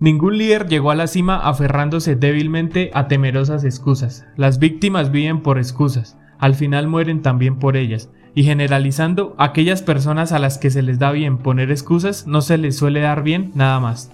Ningún líder llegó a la cima aferrándose débilmente a temerosas excusas. Las víctimas viven por excusas, al final mueren también por ellas. Y generalizando, aquellas personas a las que se les da bien poner excusas no se les suele dar bien nada más.